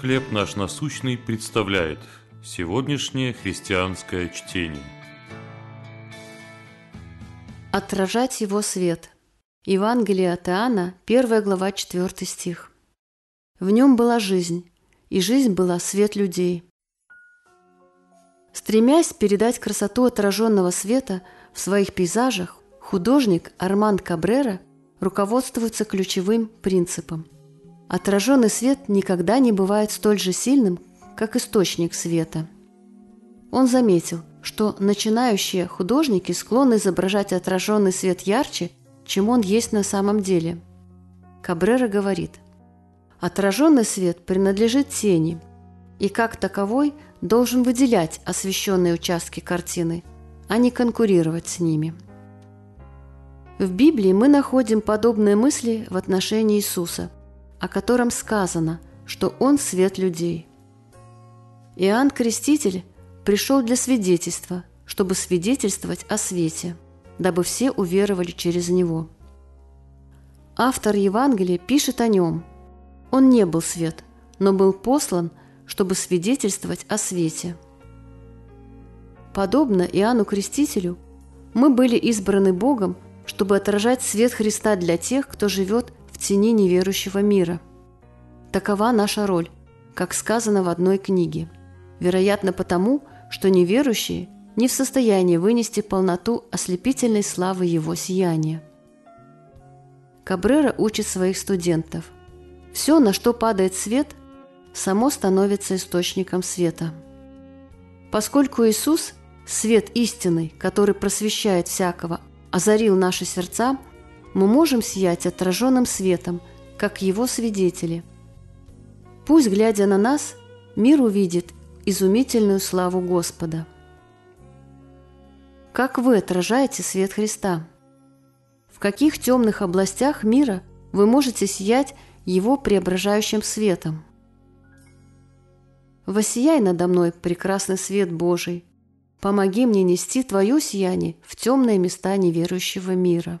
«Хлеб наш насущный» представляет сегодняшнее христианское чтение. Отражать его свет. Евангелие от Иоанна, 1 глава, 4 стих. В нем была жизнь, и жизнь была свет людей. Стремясь передать красоту отраженного света в своих пейзажах, художник Арман Кабрера руководствуется ключевым принципом. Отраженный свет никогда не бывает столь же сильным, как источник света. Он заметил, что начинающие художники склонны изображать отраженный свет ярче, чем он есть на самом деле. Кабрера говорит, отраженный свет принадлежит тени и как таковой должен выделять освещенные участки картины, а не конкурировать с ними. В Библии мы находим подобные мысли в отношении Иисуса, о котором сказано, что Он свет людей. Иоанн Креститель пришел для свидетельства, чтобы свидетельствовать о свете, дабы все уверовали через Него. Автор Евангелия пишет о Нем. Он не был свет, но был послан, чтобы свидетельствовать о свете. Подобно Иоанну Крестителю, мы были избраны Богом чтобы отражать свет Христа для тех, кто живет тени неверующего мира. Такова наша роль, как сказано в одной книге. Вероятно, потому, что неверующие не в состоянии вынести полноту ослепительной славы Его сияния. Кабрера учит своих студентов. Все, на что падает свет, само становится источником света. Поскольку Иисус – свет истинный, который просвещает всякого, озарил наши сердца, мы можем сиять отраженным светом, как Его свидетели. Пусть, глядя на нас, мир увидит изумительную славу Господа. Как вы отражаете свет Христа? В каких темных областях мира вы можете сиять Его преображающим светом? Воссияй надо мной прекрасный свет Божий, Помоги мне нести Твое сияние в темные места неверующего мира.